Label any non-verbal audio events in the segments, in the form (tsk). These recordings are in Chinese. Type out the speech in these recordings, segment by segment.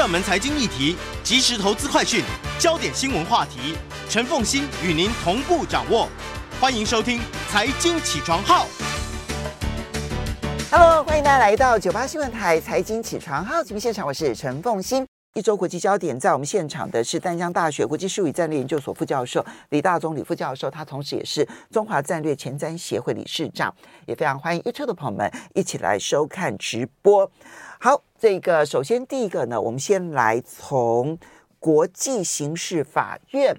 热门财经议题，即时投资快讯，焦点新闻话题，陈凤欣与您同步掌握。欢迎收听《财经起床号》。Hello，欢迎大家来到九八新闻台《财经起床号》节目现场，我是陈凤欣。一周国际焦点，在我们现场的是丹江大学国际事务与战略研究所副教授李大宗李副教授，他同时也是中华战略前瞻协会理事长。也非常欢迎 YouTube 的朋友们一起来收看直播。好。这个首先第一个呢，我们先来从国际刑事法院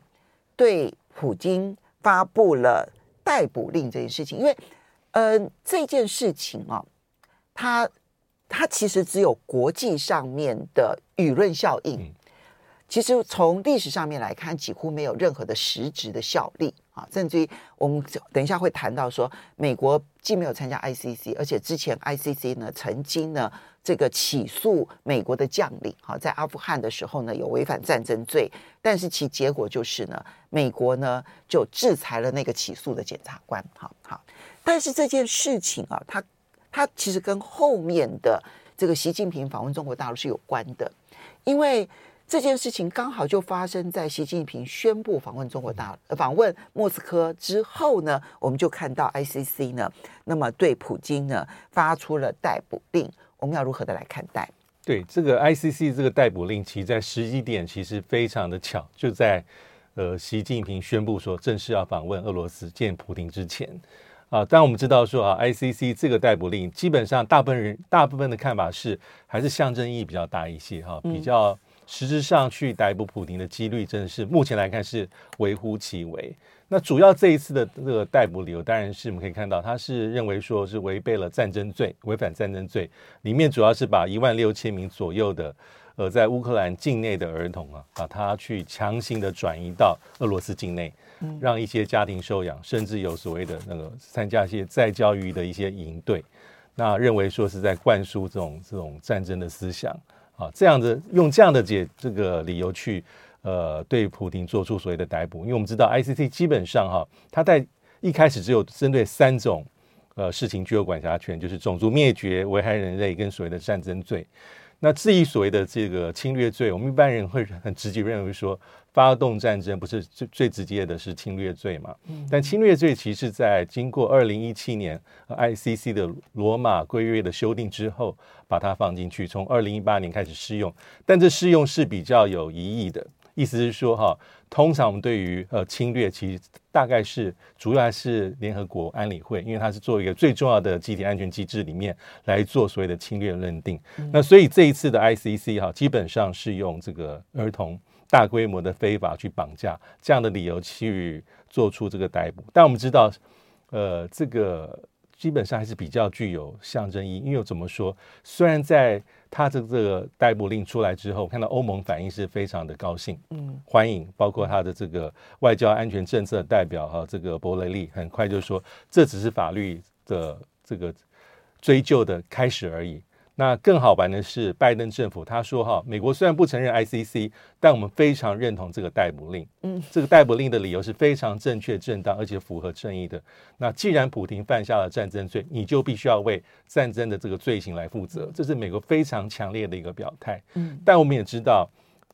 对普京发布了逮捕令这件事情，因为呃这件事情啊，它它其实只有国际上面的舆论效应，其实从历史上面来看，几乎没有任何的实质的效力啊，甚至于我们等一下会谈到说，美国既没有参加 ICC，而且之前 ICC 呢曾经呢。这个起诉美国的将领，哈，在阿富汗的时候呢，有违反战争罪，但是其结果就是呢，美国呢就制裁了那个起诉的检察官，好好。但是这件事情啊，它它其实跟后面的这个习近平访问中国大陆是有关的，因为这件事情刚好就发生在习近平宣布访问中国大陆、访问莫斯科之后呢，我们就看到 ICC 呢，那么对普京呢发出了逮捕令。我们要如何的来看待？对这个 ICC 这个逮捕令，其实在时机点其实非常的巧，就在呃习近平宣布说正式要访问俄罗斯见普京之前啊。当然我们知道说啊，ICC 这个逮捕令，基本上大部分人大部分的看法是还是象征意义比较大一些哈，比较实质上去逮捕普京的几率，真的是目前来看是微乎其微。那主要这一次的这个逮捕理由，当然是我们可以看到，他是认为说是违背了战争罪，违反战争罪，里面主要是把一万六千名左右的呃在乌克兰境内的儿童啊，把他去强行的转移到俄罗斯境内，让一些家庭收养，甚至有所谓的那个参加一些再教育的一些营队，那认为说是在灌输这种这种战争的思想啊，这样子用这样的解这个理由去。呃，对普丁做出所谓的逮捕，因为我们知道 ICC 基本上哈，它在一开始只有针对三种呃事情具有管辖权，就是种族灭绝、危害人类跟所谓的战争罪。那至于所谓的这个侵略罪，我们一般人会很直接认为说，发动战争不是最最直接的是侵略罪嘛？但侵略罪其实，在经过二零一七年 ICC 的罗马规约的修订之后，把它放进去，从二零一八年开始适用，但这适用是比较有疑义的。意思是说，哈，通常我们对于呃侵略，其实大概是主要还是联合国安理会，因为它是作为一个最重要的集体安全机制里面来做所谓的侵略认定。嗯、那所以这一次的 ICC 哈，基本上是用这个儿童大规模的非法去绑架这样的理由去做出这个逮捕。但我们知道，呃，这个基本上还是比较具有象征意义，因为怎么说，虽然在他这个逮捕令出来之后，看到欧盟反应是非常的高兴，嗯，欢迎，包括他的这个外交安全政策代表哈，这个博雷利很快就说，这只是法律的这个追究的开始而已。那更好玩的是，拜登政府他说哈，美国虽然不承认 ICC，但我们非常认同这个逮捕令。嗯，这个逮捕令的理由是非常正确、正当，而且符合正义的。那既然普廷犯下了战争罪，你就必须要为战争的这个罪行来负责。这是美国非常强烈的一个表态。嗯，但我们也知道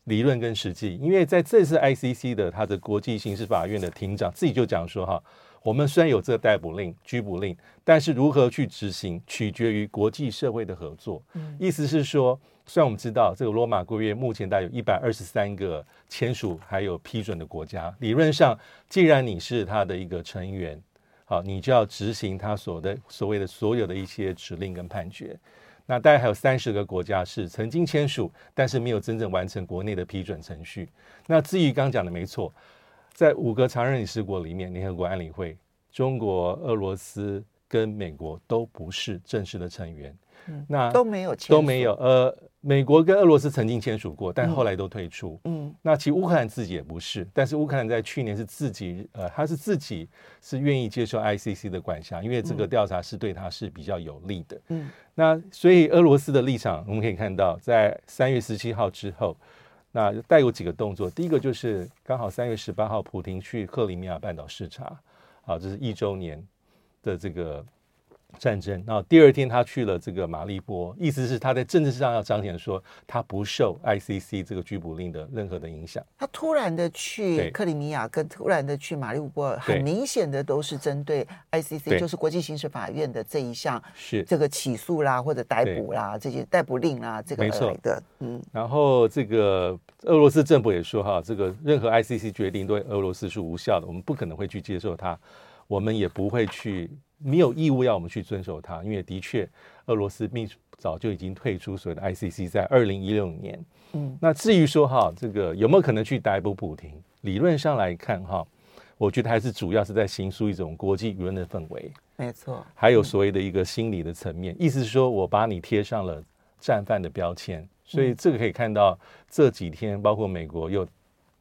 理论跟实际，因为在这次 ICC 的他的国际刑事法院的庭长自己就讲说哈。我们虽然有这个逮捕令、拘捕令，但是如何去执行，取决于国际社会的合作。嗯，意思是说，虽然我们知道这个罗马规约目前大概有一百二十三个签署还有批准的国家，理论上，既然你是他的一个成员，好，你就要执行他所的所谓的所有的一些指令跟判决。那大概还有三十个国家是曾经签署，但是没有真正完成国内的批准程序。那至于刚讲的没错。在五个常任理事国里面，联合国安理会，中国、俄罗斯跟美国都不是正式的成员，嗯、那都没有签，都没有。呃，美国跟俄罗斯曾经签署过，但后来都退出。嗯，那其实乌克兰自己也不是，但是乌克兰在去年是自己，呃，他是自己是愿意接受 ICC 的管辖，因为这个调查是对他是比较有利的。嗯，那所以俄罗斯的立场，我们可以看到，在三月十七号之后，那带有几个动作。第一个就是刚好三月十八号，普京去克里米亚半岛视察，啊，这是一周年的这个。战争，然后第二天他去了这个马利波，意思是他在政治上要彰显说他不受 ICC 这个拘捕令的任何的影响。他突然的去克里米亚，跟突然的去马利波，很明显的都是针对 ICC，就是国际刑事法院的这一项是这个起诉啦或者逮捕啦这些逮捕令啦这个没错的。嗯，然后这个俄罗斯政府也说哈，这个任何 ICC 决定对俄罗斯是无效的，我们不可能会去接受它，我们也不会去。没有义务要我们去遵守它，因为的确，俄罗斯秘早就已经退出所谓的 ICC，在二零一六年。嗯，那至于说哈，这个有没有可能去逮捕普京？理论上来看哈，我觉得还是主要是在形塑一种国际舆论的氛围。没错，还有所谓的一个心理的层面，意思是说我把你贴上了战犯的标签，所以这个可以看到这几天，包括美国又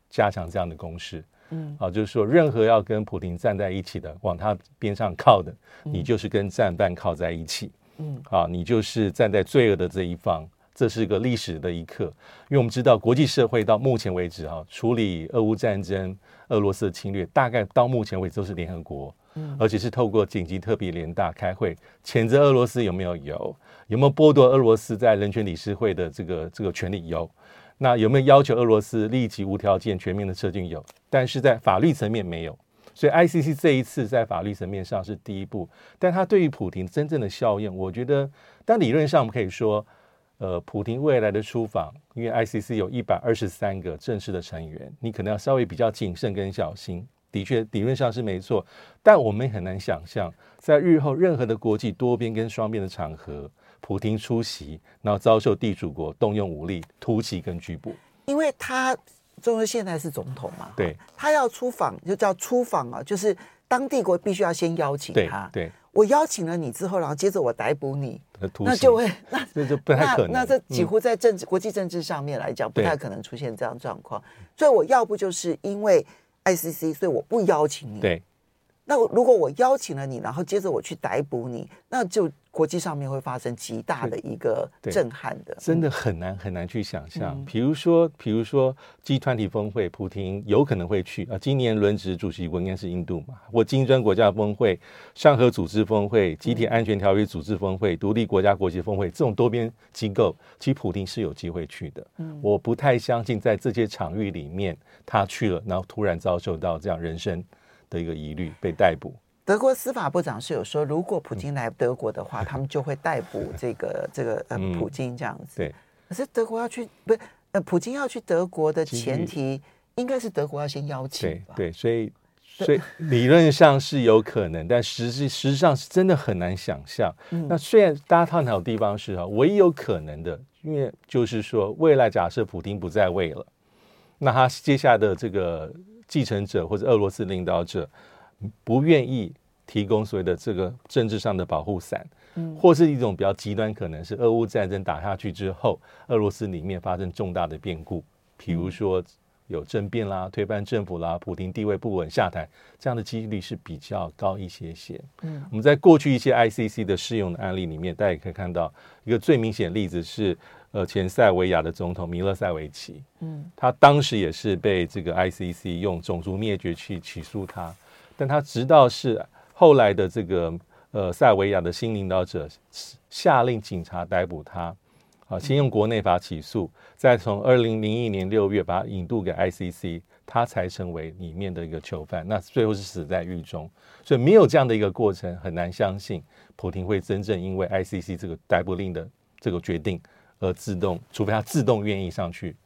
加强这样的攻势。嗯，啊，就是说，任何要跟普亭站在一起的，往他边上靠的，你就是跟战犯靠在一起。嗯，啊，你就是站在罪恶的这一方，这是个历史的一刻。因为我们知道，国际社会到目前为止，哈，处理俄乌战争、俄罗斯的侵略，大概到目前为止都是联合国，嗯，而且是透过紧急特别联大开会，谴责俄罗斯有没有？有，有没有剥夺俄罗斯在人权理事会的这个这个权利？有。那有没有要求俄罗斯立即无条件全面的撤军？有，但是在法律层面没有。所以 ICC 这一次在法律层面上是第一步，但它对于普亭真正的效应，我觉得，但理论上我们可以说，呃，普亭未来的出访，因为 ICC 有一百二十三个正式的成员，你可能要稍微比较谨慎跟小心。的确，理论上是没错，但我们很难想象，在日后任何的国际多边跟双边的场合。普亭出席，然后遭受地主国动用武力突袭跟拘捕，因为他中国现在是总统嘛，对，他要出访就叫出访啊，就是当地国必须要先邀请他，对，对。我邀请了你之后，然后接着我逮捕你，那就会 (laughs) 那这就不太可能，那，那这几乎在政治、嗯、国际政治上面来讲，不太可能出现这样状况，所以我要不就是因为 ICC，所以我不邀请你，对，那如果我邀请了你，然后接着我去逮捕你，那就。国际上面会发生极大的一个震撼的，真的很难很难去想象。比如说，比如说 G 团体峰会，普京有可能会去啊。今年轮值主席国应该是印度嘛，或金砖国家峰会、上合组织峰会、集体安全条约组织峰会、独立国家国际峰会这种多边机构，其实普京是有机会去的。我不太相信在这些场域里面他去了，然后突然遭受到这样人身的一个疑虑被逮捕。德国司法部长是有说，如果普京来德国的话，(laughs) 他们就会逮捕这个 (laughs) 这个呃普京这样子。对。可是德国要去不是呃普京要去德国的前提，应该是德国要先邀请吧？对对，所以所以理论上是有可能，但实际实际上是真的很难想象。那虽然大家探讨的地方是哈，唯一有可能的，因为就是说未来假设普京不在位了，那他接下来的这个继承者或者俄罗斯领导者。不愿意提供所谓的这个政治上的保护伞，嗯，或是一种比较极端，可能是俄乌战争打下去之后，俄罗斯里面发生重大的变故，比如说有政变啦、推翻政府啦、普京地位不稳下台，这样的几率是比较高一些些。嗯，我们在过去一些 ICC 的适用的案例里面，大家也可以看到一个最明显的例子是，呃，前塞维亚的总统米勒塞维奇，嗯，他当时也是被这个 ICC 用种族灭绝去起诉他。但他直到是后来的这个呃塞维亚的新领导者下令警察逮捕他，啊，先用国内法起诉，再从二零零一年六月把他引渡给 ICC，他才成为里面的一个囚犯。那最后是死在狱中，所以没有这样的一个过程，很难相信普廷会真正因为 ICC 这个逮捕令的这个决定而自动，除非他自动愿意上去。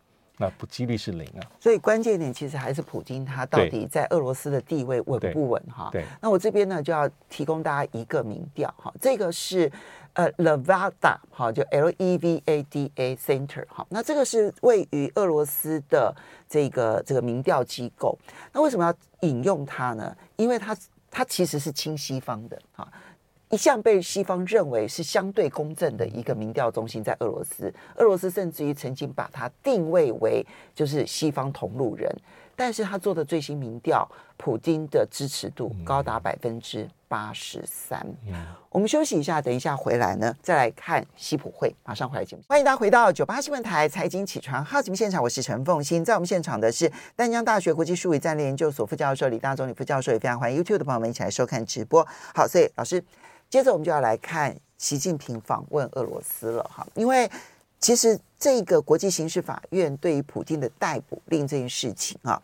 那不几率是零啊，所以关键点其实还是普京他到底在俄罗斯的地位稳不稳哈？对，那我这边呢就要提供大家一个民调哈，这个是呃 Levada 哈，就 L E V A D A Center 哈，那这个是位于俄罗斯的这个这个民调机构。那为什么要引用它呢？因为它它其实是亲西方的哈。一向被西方认为是相对公正的一个民调中心，在俄罗斯，俄罗斯甚至于曾经把它定位为就是西方同路人。但是他做的最新民调，普京的支持度高达百分之八十三。我们休息一下，等一下回来呢，再来看西普会。马上回来节目，欢迎大家回到九八新闻台财经起床号节目现场，我是陈凤欣，在我们现场的是丹江大学国际数位战略研究所副教授李大中李副教授，也非常欢迎 YouTube 的朋友们一起来收看直播。好，所以老师，接着我们就要来看习近平访问俄罗斯了哈，因为。其实这个国际刑事法院对于普京的逮捕令这件事情啊，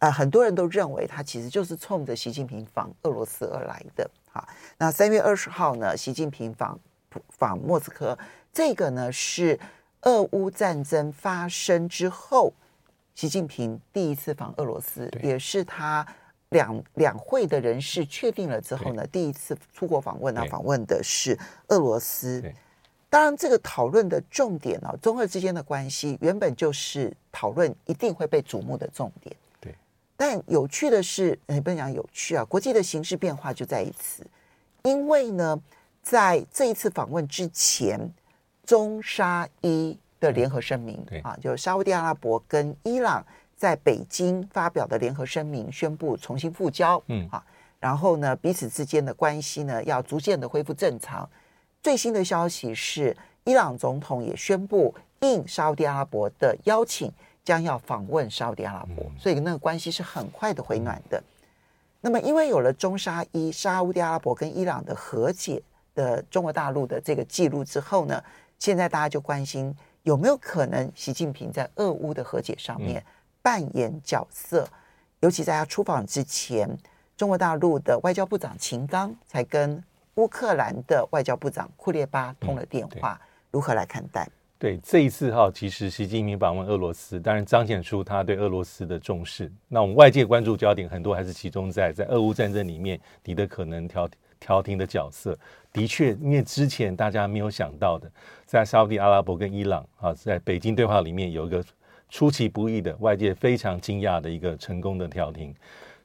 呃，很多人都认为他其实就是冲着习近平访俄罗斯而来的。哈，那三月二十号呢，习近平访访莫斯科，这个呢是俄乌战争发生之后，习近平第一次访俄罗斯，也是他两两会的人士确定了之后呢，第一次出国访问啊，访问的是俄罗斯。当然，这个讨论的重点哦，中俄之间的关系原本就是讨论一定会被瞩目的重点。对。但有趣的是，也不能讲有趣啊，国际的形势变化就在于此。因为呢，在这一次访问之前，中沙伊的联合声明啊，就沙乌地阿拉伯跟伊朗在北京发表的联合声明，宣布重新复交。嗯啊，然后呢，彼此之间的关系呢，要逐渐的恢复正常。最新的消息是，伊朗总统也宣布应沙乌地阿拉伯的邀请，将要访问沙乌地阿拉伯，所以那个关系是很快的回暖的。那么，因为有了中沙伊沙乌地阿拉伯跟伊朗的和解的中国大陆的这个记录之后呢，现在大家就关心有没有可能习近平在俄乌的和解上面扮演角色，尤其在他出访之前，中国大陆的外交部长秦刚才跟。乌克兰的外交部长库列巴通了电话，嗯、如何来看待？对这一次哈，其实习近平访问俄罗斯，当然彰显出他对俄罗斯的重视。那我们外界关注焦点很多还是集中在在俄乌战争里面，你的可能调调停的角色。的确，因为之前大家没有想到的，在沙乌地阿拉伯跟伊朗啊，在北京对话里面有一个出其不意的、外界非常惊讶的一个成功的调停。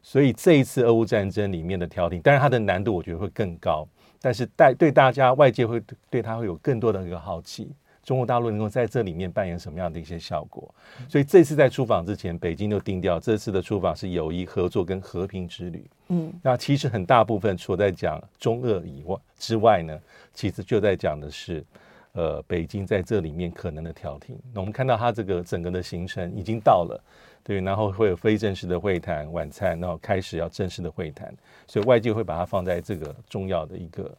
所以这一次俄乌战争里面的调停，当然它的难度我觉得会更高。但是带对大家外界会对它会有更多的一个好奇，中国大陆能够在这里面扮演什么样的一些效果？所以这次在出访之前，北京就定调，这次的出访是友谊合作跟和平之旅。嗯，那其实很大部分除了在讲中俄以外之外呢，其实就在讲的是，呃，北京在这里面可能的调停。那我们看到他这个整个的行程已经到了。对，然后会有非正式的会谈、晚餐，然后开始要正式的会谈，所以外界会把它放在这个重要的一个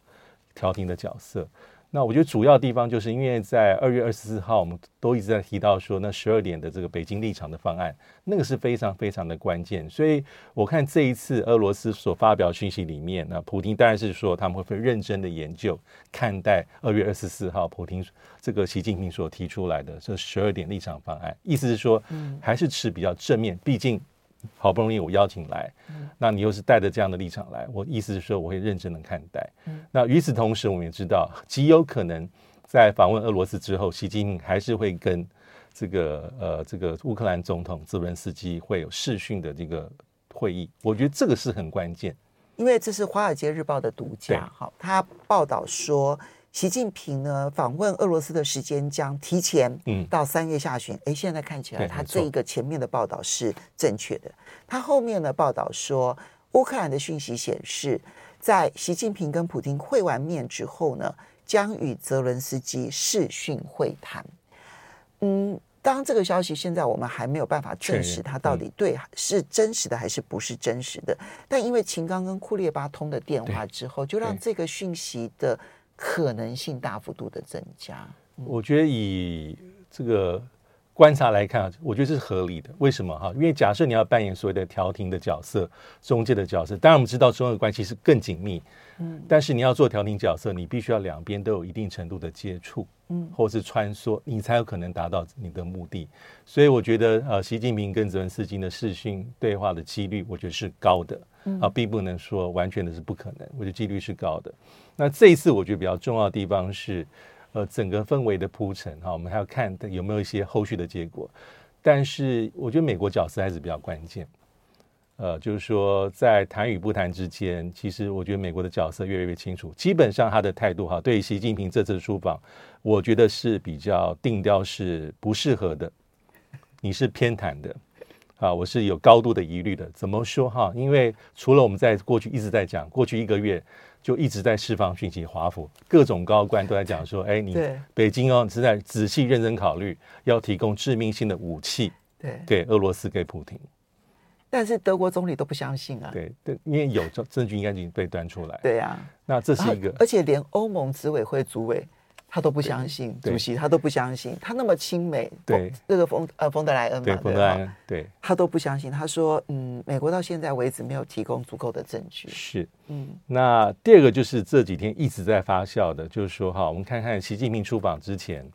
调停的角色。那我觉得主要地方就是因为在二月二十四号，我们都一直在提到说，那十二点的这个北京立场的方案，那个是非常非常的关键。所以我看这一次俄罗斯所发表讯息里面，那普京当然是说他们会认真的研究看待二月二十四号普京这个习近平所提出来的这十二点立场方案，意思是说还是持比较正面，毕竟。好不容易我邀请来，那你又是带着这样的立场来，我意思是说我会认真的看待。那与此同时，我们也知道 (laughs) 极有可能在访问俄罗斯之后，习近平还是会跟这个呃这个乌克兰总统泽伦斯基会有视讯的这个会议。我觉得这个是很关键，因为这是《华尔街日报》的独家。好，他报道说。习近平呢访问俄罗斯的时间将提前，嗯，到三月下旬。哎、嗯，现在看起来他这一个前面的报道是正确的。他后面的报道说，乌克兰的讯息显示，在习近平跟普京会完面之后呢，将与泽伦斯基视讯会谈。嗯，当这个消息现在我们还没有办法证实它到底对是真实的还是不是真实的。但因为秦刚跟库列巴通的电话之后，就让这个讯息的。可能性大幅度的增加，我觉得以这个观察来看，我觉得这是合理的。为什么哈？因为假设你要扮演所谓的调停的角色、中介的角色，当然我们知道中俄关系是更紧密，嗯，但是你要做调停角色，你必须要两边都有一定程度的接触，嗯，或是穿梭，你才有可能达到你的目的。所以我觉得，呃，习近平跟泽连斯基的视讯对话的几率，我觉得是高的。啊，并不能说完全的是不可能，我觉得几率是高的。那这一次我觉得比较重要的地方是，呃，整个氛围的铺陈哈，我们还要看有没有一些后续的结果。但是我觉得美国角色还是比较关键。呃，就是说在谈与不谈之间，其实我觉得美国的角色越来越清楚。基本上他的态度哈，对习近平这次出访，我觉得是比较定调，是不适合的。你是偏袒的啊，我是有高度的疑虑的。怎么说哈？因为除了我们在过去一直在讲，过去一个月就一直在释放讯息，华府各种高官都在讲说，哎，你北京哦，你是在仔细认真考虑要提供致命性的武器，对，给俄罗斯给普廷。但是德国总理都不相信啊。对对，因为有证证据应该已经被端出来。对呀、啊，那这是一个，而且连欧盟执委会主委。他都不相信，主席他都不相信，他那么亲美，对这个冯呃冯德莱恩嘛，对，冯德莱恩，对，他都不相信。他说，嗯，美国到现在为止没有提供足够的证据。是，嗯，那第二个就是这几天一直在发酵的，就是说哈，我们看看习近平出访之前，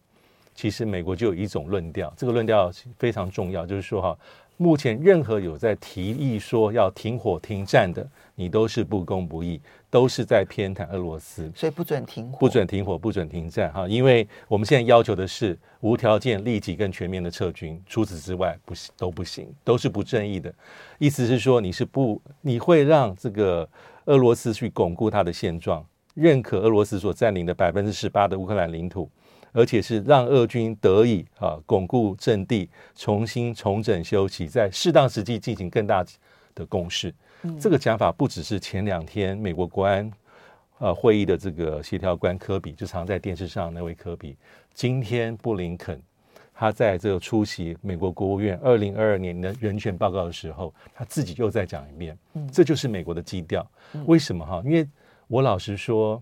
其实美国就有一种论调，这个论调非常重要，就是说哈。目前任何有在提议说要停火停战的，你都是不公不义，都是在偏袒俄罗斯，所以不准停火，不准停火，不准停战哈。因为我们现在要求的是无条件、立即跟全面的撤军，除此之外不行都不行，都是不正义的。意思是说你是不，你会让这个俄罗斯去巩固它的现状，认可俄罗斯所占领的百分之十八的乌克兰领土。而且是让俄军得以啊巩固阵地，重新重整休息，在适当时机进行更大的攻势。嗯、这个讲法不只是前两天美国国安呃会议的这个协调官科比，就常在电视上那位科比，今天布林肯他在这个出席美国国务院二零二二年的人权报告的时候，他自己又再讲一遍。嗯、这就是美国的基调。为什么哈？因为我老实说。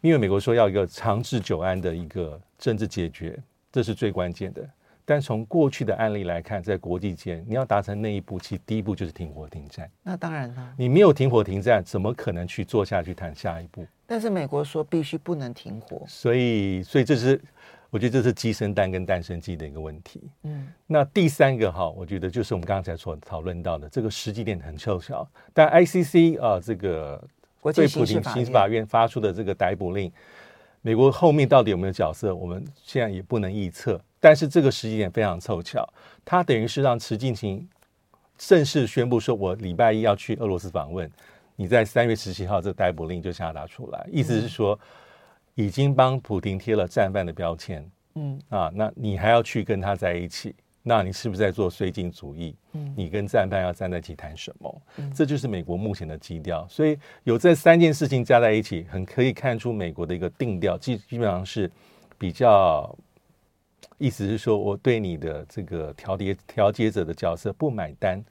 因为美国说要一个长治久安的一个政治解决，这是最关键的。但从过去的案例来看，在国际间，你要达成那一步，其实第一步就是停火停战。那当然了，你没有停火停战，怎么可能去做下去谈下一步？但是美国说必须不能停火，所以，所以这是我觉得这是鸡生蛋跟蛋生鸡的一个问题。嗯，那第三个哈，我觉得就是我们刚才所讨论到的这个时机点很凑巧，但 ICC 啊这个。对普丁刑事法院发出的这个逮捕令，美国后面到底有没有角色，我们现在也不能预测。但是这个时间点非常凑巧，他等于是让习近平正式宣布说，我礼拜一要去俄罗斯访问。你在三月十七号这个逮捕令就下达出来，意思是说已经帮普京贴了战犯的标签。嗯啊，那你还要去跟他在一起？那你是不是在做绥靖主义？嗯，你跟战犯要站在一起谈什么？嗯，这就是美国目前的基调。所以有这三件事情加在一起，很可以看出美国的一个定调，基基本上是比较，意思是说我对你的这个调节调节者的角色不买单，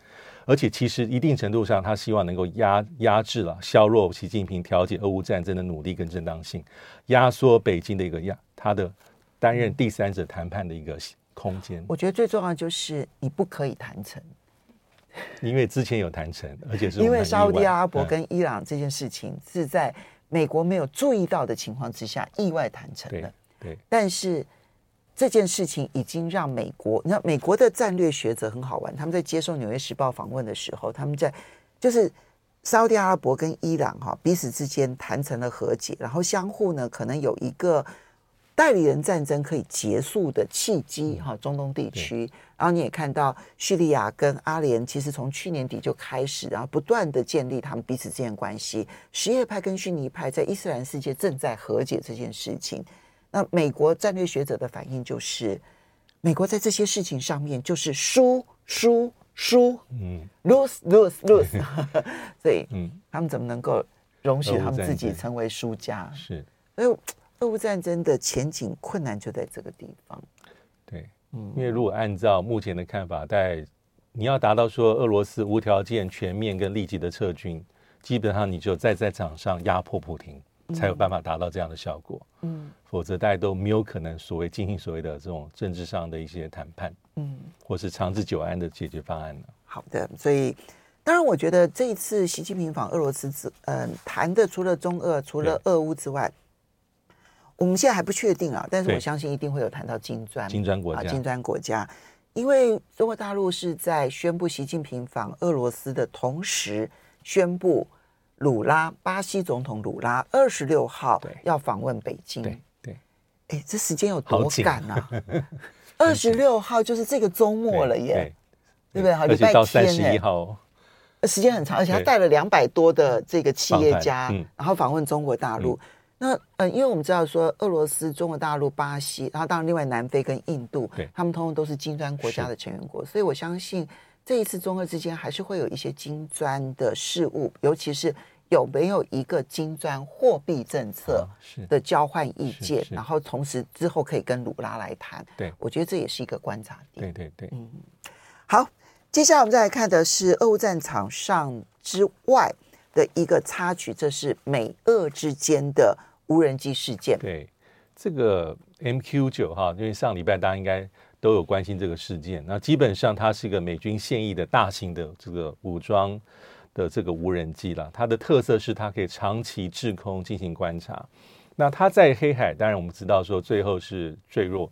而且其实一定程度上，他希望能够压压制了削弱习近平调解俄乌战争的努力跟正当性，压缩北京的一个压他的担任第三者谈判的一个。空间，我觉得最重要就是你不可以谈成，因为之前有谈成，而且是因为沙乌地阿拉伯跟伊朗这件事情是在美国没有注意到的情况之下意外谈成的。对，对，但是这件事情已经让美国，你知道美国的战略学者很好玩，他们在接受《纽约时报》访问的时候，他们在就是沙乌地阿拉伯跟伊朗哈彼此之间谈成了和解，然后相互呢可能有一个。代理人战争可以结束的契机，哈，中东地区。然后你也看到叙利亚跟阿联，其实从去年底就开始，然后不断的建立他们彼此之间关系。什叶派跟逊尼派在伊斯兰世界正在和解这件事情。那美国战略学者的反应就是，美国在这些事情上面就是输输输，嗯，lose lose lose。(laughs) 所以，嗯，他们怎么能够容许他们自己成为输家？是，所以。俄乌战争的前景困难就在这个地方。对，嗯，因为如果按照目前的看法，在你要达到说俄罗斯无条件、全面跟立即的撤军，基本上你就再在场上压迫普丁，才有办法达到这样的效果。嗯，否则大家都没有可能所谓进行所谓的这种政治上的一些谈判，嗯，或是长治久安的解决方案呢。好的，所以当然，我觉得这一次习近平访俄罗斯之，嗯，谈的除了中俄、除了俄乌之外。我们现在还不确定啊，但是我相信一定会有谈到金砖、金砖国家、金砖国家，因为中国大陆是在宣布习近平访俄罗斯的同时，宣布鲁拉巴西总统鲁拉二十六号要访问北京。对对，哎，这时间有多赶啊？(laughs) 二十六号就是这个周末了耶，对。不对？好，礼拜天到三十一号，时间很长，而且他带了两百多的这个企业家，嗯、然后访问中国大陆。嗯、那嗯，因为我们知道说，俄罗斯、中国大陆、巴西，然后当然另外南非跟印度，对他们通通都是金砖国家的成员国，所以我相信这一次中俄之间还是会有一些金砖的事务，尤其是有没有一个金砖货币政策的交换意见，然后同时之后可以跟鲁拉来谈。对，我觉得这也是一个观察点。对对对，嗯，好。接下来我们再来看的是俄乌战场上之外的一个插曲，这是美俄之间的无人机事件。对，这个 MQ 九哈，因为上礼拜大家应该都有关心这个事件。那基本上它是一个美军现役的大型的这个武装的这个无人机了。它的特色是它可以长期滞空进行观察。那它在黑海，当然我们知道说最后是坠落。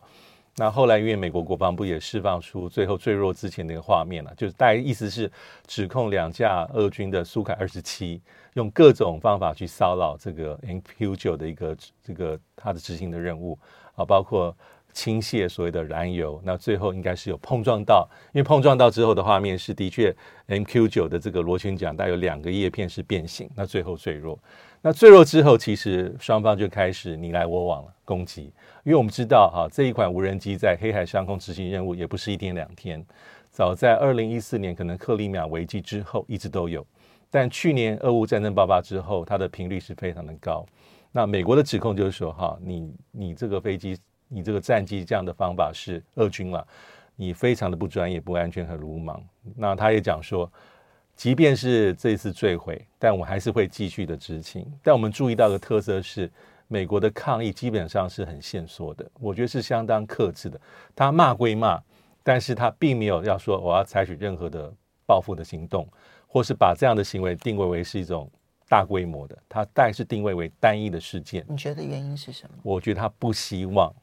那后来，因为美国国防部也释放出最后坠落之前的一个画面了，就是大概意思是指控两架俄军的苏凯二十七用各种方法去骚扰这个 MQ 九的一个这个它的执行的任务啊，包括倾泻所谓的燃油。那最后应该是有碰撞到，因为碰撞到之后的画面是的确 MQ 九的这个螺旋桨带有两个叶片是变形，那最后坠落。那坠落之后，其实双方就开始你来我往了攻击，因为我们知道哈，这一款无人机在黑海上空执行任务也不是一天两天，早在二零一四年可能克里米亚危机之后一直都有，但去年俄乌战争爆发之后，它的频率是非常的高。那美国的指控就是说哈，你你这个飞机，你这个战机这样的方法是俄军了，你非常的不专业、不安全和鲁莽。那他也讲说。即便是这次坠毁，但我还是会继续的执勤。但我们注意到的特色是，美国的抗议基本上是很限缩的，我觉得是相当克制的。他骂归骂，但是他并没有要说我要采取任何的报复的行动，或是把这样的行为定位为是一种大规模的。他但是定位为单一的事件。你觉得原因是什么？我觉得他不希望，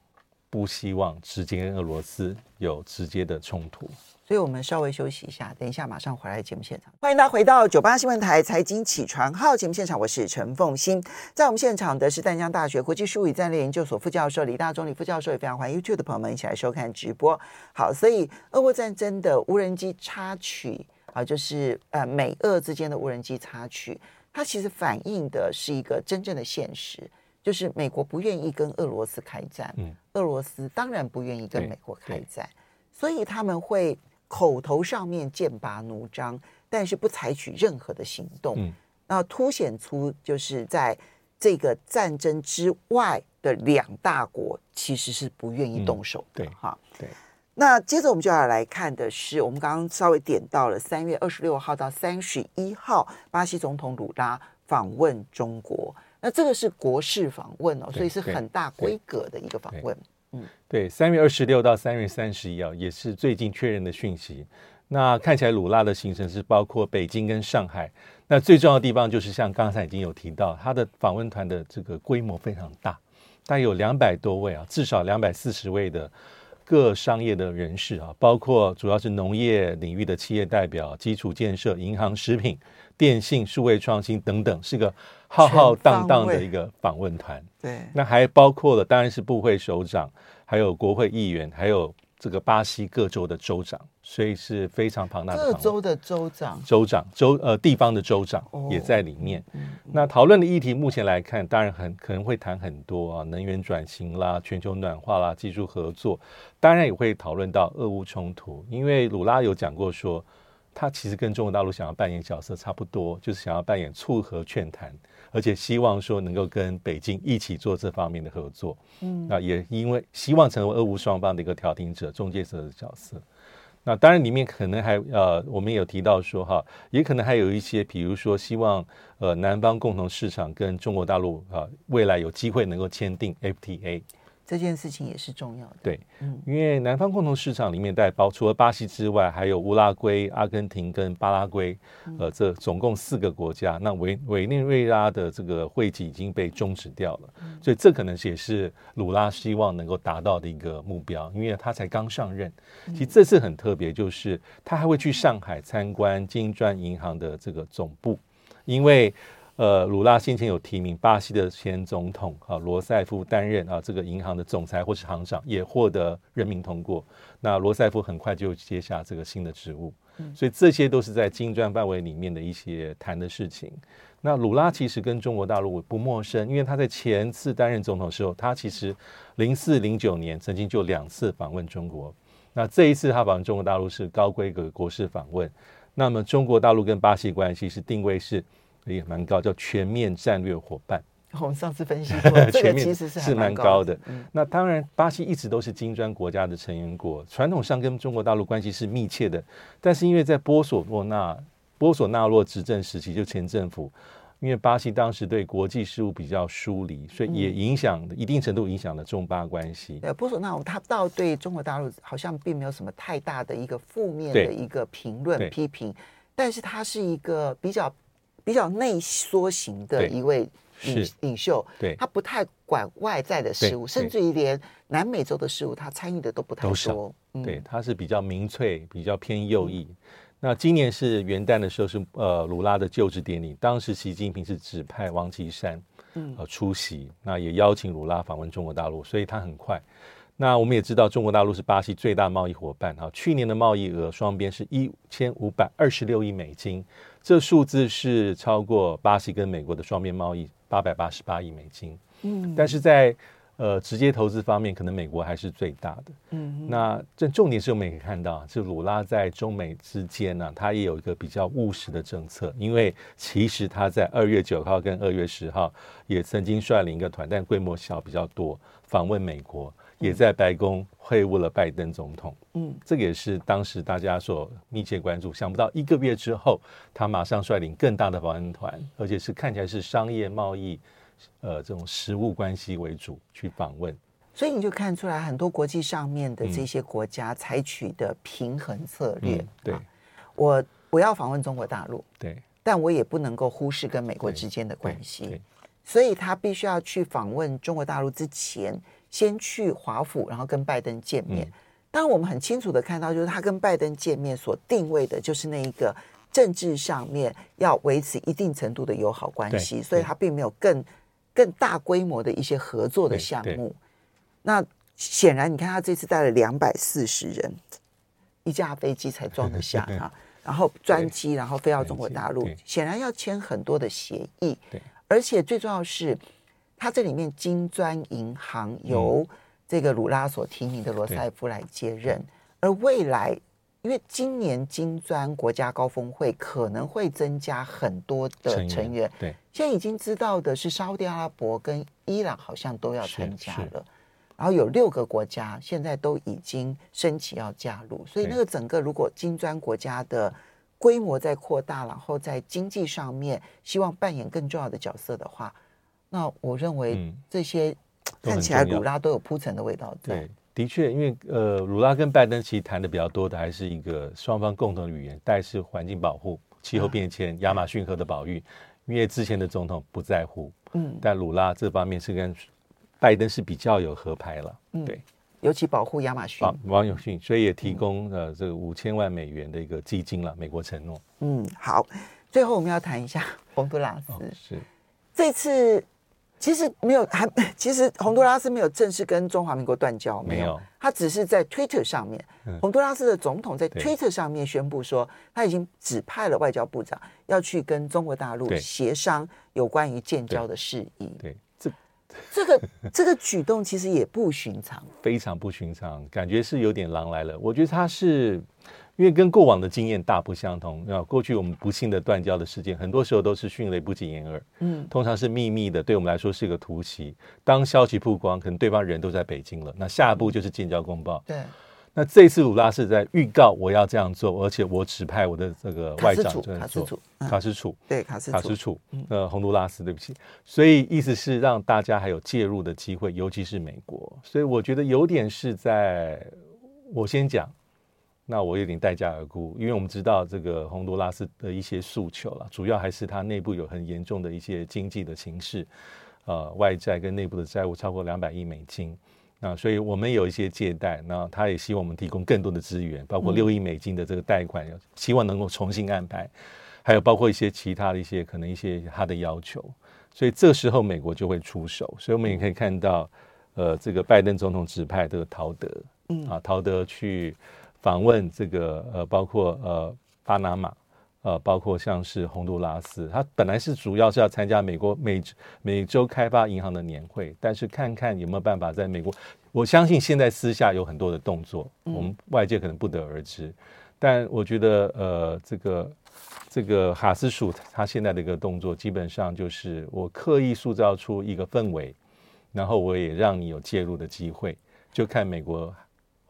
不希望直接跟俄罗斯有直接的冲突。所以我们稍微休息一下，等一下马上回来节目现场。欢迎大家回到九八新闻台财经起床号节目现场，我是陈凤欣。在我们现场的是淡江大学国际术语战略研究所副教授李大中李副教授，也非常欢迎 YouTube 的朋友们一起来收看直播。好，所以俄乌战争的无人机插曲啊，就是呃美俄之间的无人机插曲，它其实反映的是一个真正的现实，就是美国不愿意跟俄罗斯开战，嗯，俄罗斯当然不愿意跟美国开战，所以他们会。口头上面剑拔弩张，但是不采取任何的行动，嗯，那凸显出就是在这个战争之外的两大国其实是不愿意动手的，哈、嗯，对。那接着我们就要来看的是，我们刚刚稍微点到了三月二十六号到三十一号，巴西总统鲁拉访问中国，那这个是国事访问哦，所以是很大规格的一个访问。对，三月二十六到三月三十一啊，也是最近确认的讯息。那看起来鲁拉的行程是包括北京跟上海。那最重要的地方就是像刚才已经有提到，他的访问团的这个规模非常大，大概有两百多位啊，至少两百四十位的各商业的人士啊，包括主要是农业领域的企业代表、基础建设、银行、食品、电信、数位创新等等，是个浩浩荡荡的一个访问团。对，那还包括了，当然是部会首长，还有国会议员，还有这个巴西各州的州长，所以是非常庞大的。各州的州长、州长、州呃地方的州长也在里面。哦、那讨论的议题目前来看，当然很可能会谈很多啊，能源转型啦、全球暖化啦、技术合作，当然也会讨论到俄乌冲突，因为鲁拉有讲过说，他其实跟中国大陆想要扮演角色差不多，就是想要扮演促和劝谈。而且希望说能够跟北京一起做这方面的合作，嗯，那也因为希望成为俄乌双方的一个调停者、中介者的角色。那当然里面可能还呃，我们有提到说哈，也可能还有一些，比如说希望呃南方共同市场跟中国大陆啊未来有机会能够签订 FTA。这件事情也是重要的，对，嗯，因为南方共同市场里面带包除了巴西之外，还有乌拉圭、阿根廷跟巴拉圭，呃，这总共四个国家。那委委内瑞拉的这个会籍已经被终止掉了，所以这可能也是鲁拉希望能够达到的一个目标，因为他才刚上任。其实这次很特别，就是他还会去上海参观金砖银行的这个总部，因为。呃，鲁拉先前有提名巴西的前总统啊罗塞夫担任啊这个银行的总裁或是行长，也获得任命通过。那罗塞夫很快就接下这个新的职务。所以这些都是在金砖范围里面的一些谈的事情。那鲁拉其实跟中国大陆不陌生，因为他在前次担任总统的时候，他其实零四零九年曾经就两次访问中国。那这一次他访问中国大陆是高规格国事访问。那么中国大陆跟巴西关系是定位是也蛮高，叫全面战略伙伴。我们上次分析过，(laughs) 这个其实是是蛮高的。那当然，巴西一直都是金砖国家的成员国，传统上跟中国大陆关系是密切的。但是因为在波索诺纳波索纳洛执政时期，就前政府，因为巴西当时对国际事务比较疏离，所以也影响一定程度影响了中巴关系。呃，波索纳洛他倒对中国大陆好像并没有什么太大的一个负面的一个评论批评，但是他是一个比较比较内缩型的一位。领领袖，对，他不太管外在的事物，甚至于连南美洲的事物，他参与的都不太多。嗯、对，他是比较民粹，比较偏右翼。嗯、那今年是元旦的时候是呃鲁拉的就职典礼，当时习近平是指派王岐山嗯呃出席，那也邀请鲁拉访问中国大陆，所以他很快。那我们也知道，中国大陆是巴西最大贸易伙伴哈，去年的贸易额双边是一千五百二十六亿美金，这数字是超过巴西跟美国的双边贸易。八百八十八亿美金，嗯，但是在呃直接投资方面，可能美国还是最大的，嗯，那这重点是我们也可以看到，就鲁拉在中美之间呢、啊，他也有一个比较务实的政策，因为其实他在二月九号跟二月十号也曾经率领一个团，但规模小比较多，访问美国。也在白宫会晤了拜登总统，嗯，这个也是当时大家所密切关注。想不到一个月之后，他马上率领更大的访问团，而且是看起来是商业贸易，呃，这种实务关系为主去访问。所以你就看出来，很多国际上面的这些国家采取的平衡策略。嗯、对，我我要访问中国大陆，对，但我也不能够忽视跟美国之间的关系，所以他必须要去访问中国大陆之前。先去华府，然后跟拜登见面。当然，我们很清楚的看到，就是他跟拜登见面所定位的，就是那一个政治上面要维持一定程度的友好关系，所以他并没有更更大规模的一些合作的项目。那显然，你看他这次带了两百四十人，一架飞机才装得下他，(laughs) 然后专机，然后飞到中国大陆，显然要签很多的协议。而且最重要是。他这里面金砖银行由这个鲁拉所提名的罗塞夫来接任，而未来因为今年金砖国家高峰会可能会增加很多的成员，对，现在已经知道的是沙乌地阿拉伯跟伊朗好像都要参加了，然后有六个国家现在都已经申请要加入，所以那个整个如果金砖国家的规模在扩大，然后在经济上面希望扮演更重要的角色的话。那我认为这些看起来鲁拉都有铺陈的味道。对，的确，因为呃，鲁拉跟拜登其实谈的比较多的还是一个双方共同的语言，但是环境保护、气候变迁、亚马逊河的保育，因为之前的总统不在乎。嗯，但鲁拉这方面是跟拜登是比较有合拍了。嗯，对，尤其保护亚马逊。啊，亚马逊，所以也提供呃这个五千万美元的一个基金了，美国承诺。嗯，好，最后我们要谈一下洪都拉斯。哦，是这次。其实没有，还 (laughs) 其实洪都拉斯没有正式跟中华民国断交，没有，他只是在 Twitter 上面，洪都拉斯的总统在 Twitter 上面宣布说，他已经指派了外交部长要去跟中国大陆协商有关于建交的事宜。对，这 (laughs) 这个这个举动其实也不寻常，非常不寻常，感觉是有点狼来了。我觉得他是。因为跟过往的经验大不相同啊，过去我们不幸的断交的事件，很多时候都是迅雷不及掩耳，嗯，通常是秘密的，对我们来说是一个突袭。当消息曝光，可能对方人都在北京了，那下一步就是建交公报。对，那这次鲁拉是在预告我要这样做，而且我指派我的这个外长这样做。卡斯楚，对，卡斯卡斯楚，呃，洪都拉斯，对不起。所以意思是让大家还有介入的机会，尤其是美国。所以我觉得有点是在，我先讲。那我有点待价而沽，因为我们知道这个洪都拉斯的一些诉求了，主要还是它内部有很严重的一些经济的形势，呃，外债跟内部的债务超过两百亿美金，那所以我们有一些借贷，那他也希望我们提供更多的资源，包括六亿美金的这个贷款，希望能够重新安排，还有包括一些其他的一些可能一些他的要求，所以这时候美国就会出手，所以我们也可以看到，呃，这个拜登总统指派这个陶德，嗯。啊，陶德去。访问这个呃，包括呃巴拿马，呃，包括像是洪都拉斯，他本来是主要是要参加美国美美洲开发银行的年会，但是看看有没有办法在美国，我相信现在私下有很多的动作，我们外界可能不得而知，嗯、但我觉得呃，这个这个哈斯署他现在的一个动作，基本上就是我刻意塑造出一个氛围，然后我也让你有介入的机会，就看美国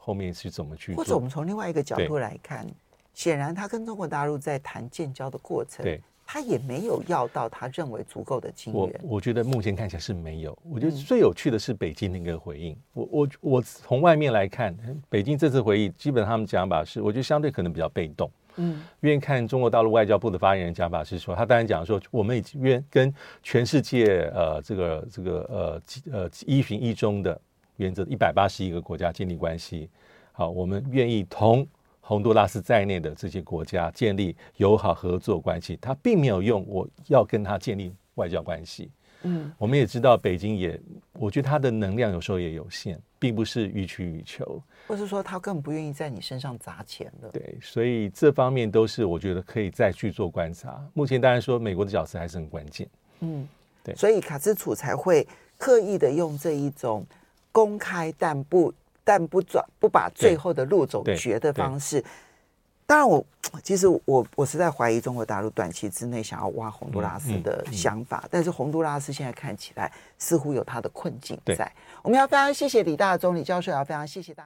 后面是怎么去做。或者我们从另外一个角度来看。显然，他跟中国大陆在谈建交的过程，对，他也没有要到他认为足够的金援。我我觉得目前看起来是没有。我觉得最有趣的是北京的一个回应。嗯、我我我从外面来看，北京这次回应，基本上他们讲法是，我觉得相对可能比较被动。嗯，因为看中国大陆外交部的发言人讲法是说，他当然讲说，我们已经愿跟全世界呃这个这个呃呃一循一中的原则，一百八十一个国家建立关系。好，我们愿意同。洪都拉斯在内的这些国家建立友好合作关系，他并没有用我要跟他建立外交关系。嗯，我们也知道北京也，我觉得他的能量有时候也有限，并不是予取予求，或是说他更不愿意在你身上砸钱了。对，所以这方面都是我觉得可以再去做观察。目前当然说美国的角色还是很关键。嗯，对，所以卡兹楚才会刻意的用这一种公开但不。但不转不把最后的路走绝的方式，当然我 (tsk) 其实我我实在怀疑中国大陆短期之内想要挖洪都拉斯的想法，嗯嗯嗯、但是洪都拉斯现在看起来似乎有它的困境在。我们要非常谢谢李大中李教授，也要非常谢谢大家。